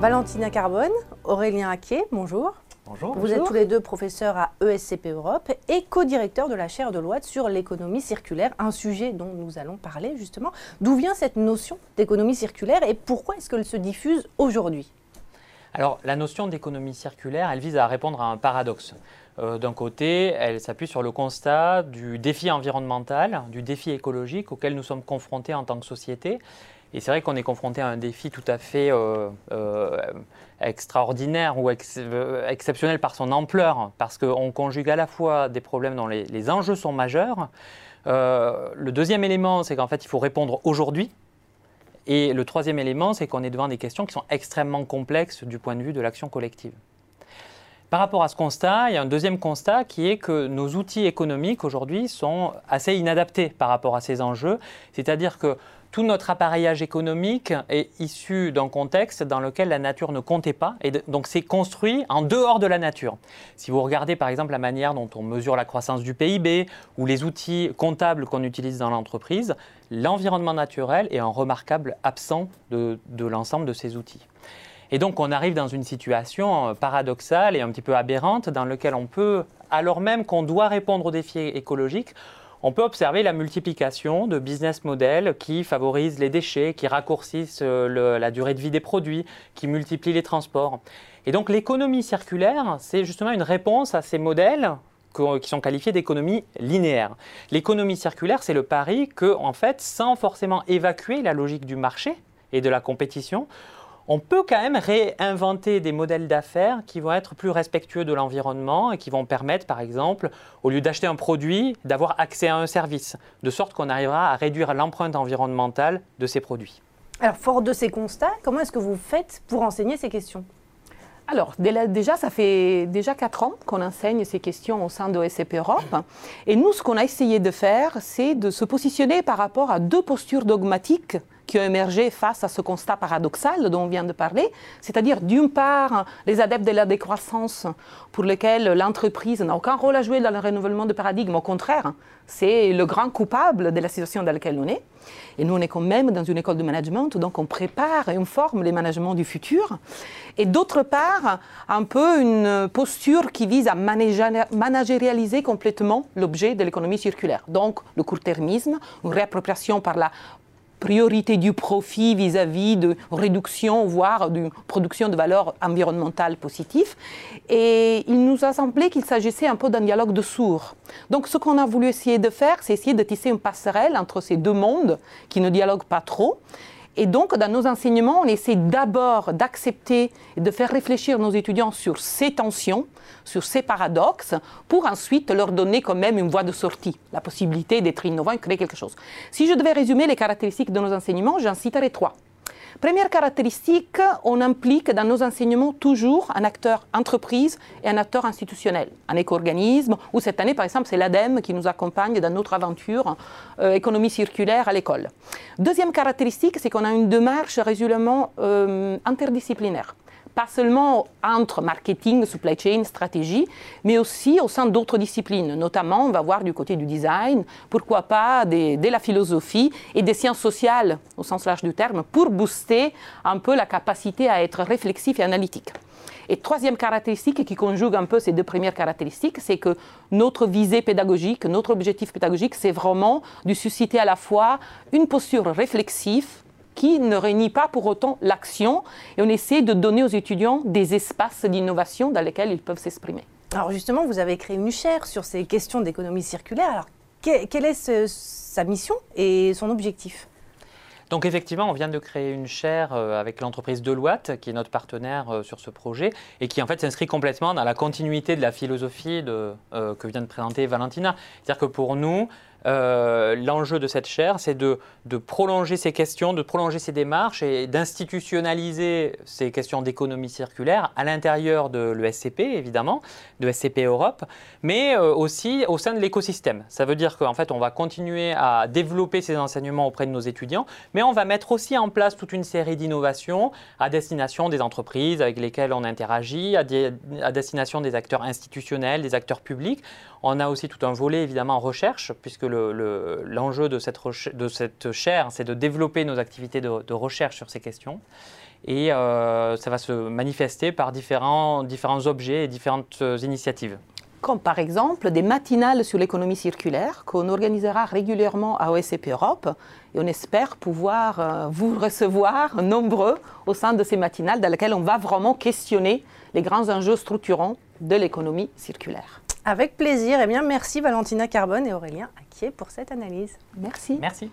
Valentina Carbone, Aurélien Aquet, bonjour. Bonjour. Vous êtes tous les deux professeurs à ESCP Europe et co-directeur de la chaire de loi sur l'économie circulaire, un sujet dont nous allons parler justement. D'où vient cette notion d'économie circulaire et pourquoi est-ce qu'elle se diffuse aujourd'hui? Alors, la notion d'économie circulaire, elle vise à répondre à un paradoxe. Euh, D'un côté, elle s'appuie sur le constat du défi environnemental, du défi écologique auquel nous sommes confrontés en tant que société. Et c'est vrai qu'on est confronté à un défi tout à fait euh, euh, extraordinaire ou euh, exceptionnel par son ampleur, parce qu'on conjugue à la fois des problèmes dont les, enjeux sont majeurs. Le deuxième élément, c'est qu'en fait, il faut répondre aujourd'hui. Et le troisième élément, c'est qu'on est devant des questions qui sont extrêmement complexes du point de vue de l'action collective. Par rapport à ce constat, il y a un deuxième constat qui est que nos outils économiques aujourd'hui sont assez inadaptés par rapport à ces enjeux. C'est-à-dire que tout notre appareillage économique est issu d'un contexte dans lequel la nature ne comptait pas, et donc c'est construit en dehors de la nature. Si vous regardez par exemple la manière dont on mesure la croissance du PIB ou les outils comptables qu'on utilise dans l'entreprise, l'environnement naturel est un remarquable absent de, de l'ensemble de ces outils. Et donc on arrive dans une situation euh, paradoxale et un petit peu aberrante dans laquelle on peut, alors même qu'on doit répondre aux défis écologiques, on peut observer la multiplication de business models qui favorisent les déchets, qui raccourcissent euh, la durée de vie des produits, qui multiplient les transports. Et donc l'économie circulaire, c'est justement une réponse à ces modèles qui sont qualifiés d'économie linéaire. L'économie circulaire, c'est le pari que, en fait, sans forcément évacuer la logique du marché et de la compétition, on peut quand même réinventer des modèles d'affaires qui vont être plus respectueux de l'environnement et qui vont permettre, par exemple, au lieu d'acheter un produit, d'avoir accès à un service, de sorte qu'on arrivera à réduire l'empreinte environnementale de ces produits. Alors, fort de ces constats, comment est-ce que vous faites pour enseigner ces questions? Alors, déjà, ça fait déjà quatre ans qu'on enseigne ces questions au sein de Europe. Et nous, ce qu'on a essayé de faire, c'est de se positionner par rapport à deux postures dogmatiques qui ont émergé face à ce constat paradoxal dont on vient de parler, c'est-à-dire d'une part les adeptes de la décroissance pour lesquels l'entreprise n'a aucun rôle à jouer dans le renouvellement de paradigme, au contraire, c'est le grand coupable de la situation dans laquelle on est. Et nous, on est quand même dans une école de management, donc on prépare et on forme les managements du futur. Et d'autre part, un peu une posture qui vise à managérialiser complètement l'objet de l'économie circulaire. Donc le court-termisme, une réappropriation par la priorité du profit vis-à-vis de réduction, voire de production de valeur environnementale positive. Et il nous a semblé qu'il s'agissait un peu d'un dialogue de sourds. Donc ce qu'on a voulu essayer de faire, c'est essayer de tisser une passerelle entre ces deux mondes qui ne dialoguent pas trop. Et donc, dans nos enseignements, on essaie d'abord d'accepter et de faire réfléchir nos étudiants sur ces tensions, sur ces paradoxes, pour ensuite leur donner quand même une voie de sortie, la possibilité d'être innovant et créer quelque chose. Si je devais résumer les caractéristiques de nos enseignements, j'en citerai trois. Première caractéristique, on implique dans nos enseignements toujours un acteur entreprise et un acteur institutionnel, un éco-organisme, ou cette année, par exemple, c'est l'ADEME qui nous accompagne dans notre aventure euh, économie circulaire à l'école. Deuxième caractéristique, c'est qu'on a une démarche résolument euh, interdisciplinaire pas seulement entre marketing, supply chain, stratégie, mais aussi au sein d'autres disciplines. Notamment, on va voir du côté du design, pourquoi pas de la philosophie et des sciences sociales au sens large du terme, pour booster un peu la capacité à être réflexif et analytique. Et troisième caractéristique qui conjugue un peu ces deux premières caractéristiques, c'est que notre visée pédagogique, notre objectif pédagogique, c'est vraiment de susciter à la fois une posture réflexive, qui ne réunit pas pour autant l'action. Et on essaie de donner aux étudiants des espaces d'innovation dans lesquels ils peuvent s'exprimer. Alors justement, vous avez créé une chaire sur ces questions d'économie circulaire. Alors, que- quelle est ce- sa mission et son objectif? Donc effectivement, on vient de créer une chaire euh, avec l'entreprise Deloitte, qui est notre partenaire euh, sur ce projet, et qui en fait s'inscrit complètement dans la continuité de la philosophie de, euh, que vient de présenter Valentina. C'est-à-dire que pour nous, euh, l'enjeu de cette chaire, c'est de, prolonger ces questions, de prolonger ces démarches et d'institutionnaliser ces questions d'économie circulaire à l'intérieur de l'ESCP, évidemment, de SCP Europe, mais euh, aussi au sein de l'écosystème. Ça veut dire qu'en fait, on va continuer à développer ces enseignements auprès de nos étudiants, mais on va mettre aussi en place toute une série d'innovations à destination des entreprises avec lesquelles on interagit, à, à destination des acteurs institutionnels, des acteurs publics. On a aussi tout un volet évidemment en recherche, puisque le l'enjeu de, cette chaire, c'est de développer nos activités de, recherche sur ces questions. Et euh, ça va se manifester par différents, différents objets et différentes initiatives comme par exemple des matinales sur l'économie circulaire qu'on organisera régulièrement à OSCP Europe. Et on espère pouvoir euh, vous recevoir nombreux au sein de ces matinales dans lesquelles on va vraiment questionner les grands enjeux structurants de l'économie circulaire. Avec plaisir. Eh bien, merci Valentina Carbone et Aurélien Acquier pour cette analyse. Merci. Merci.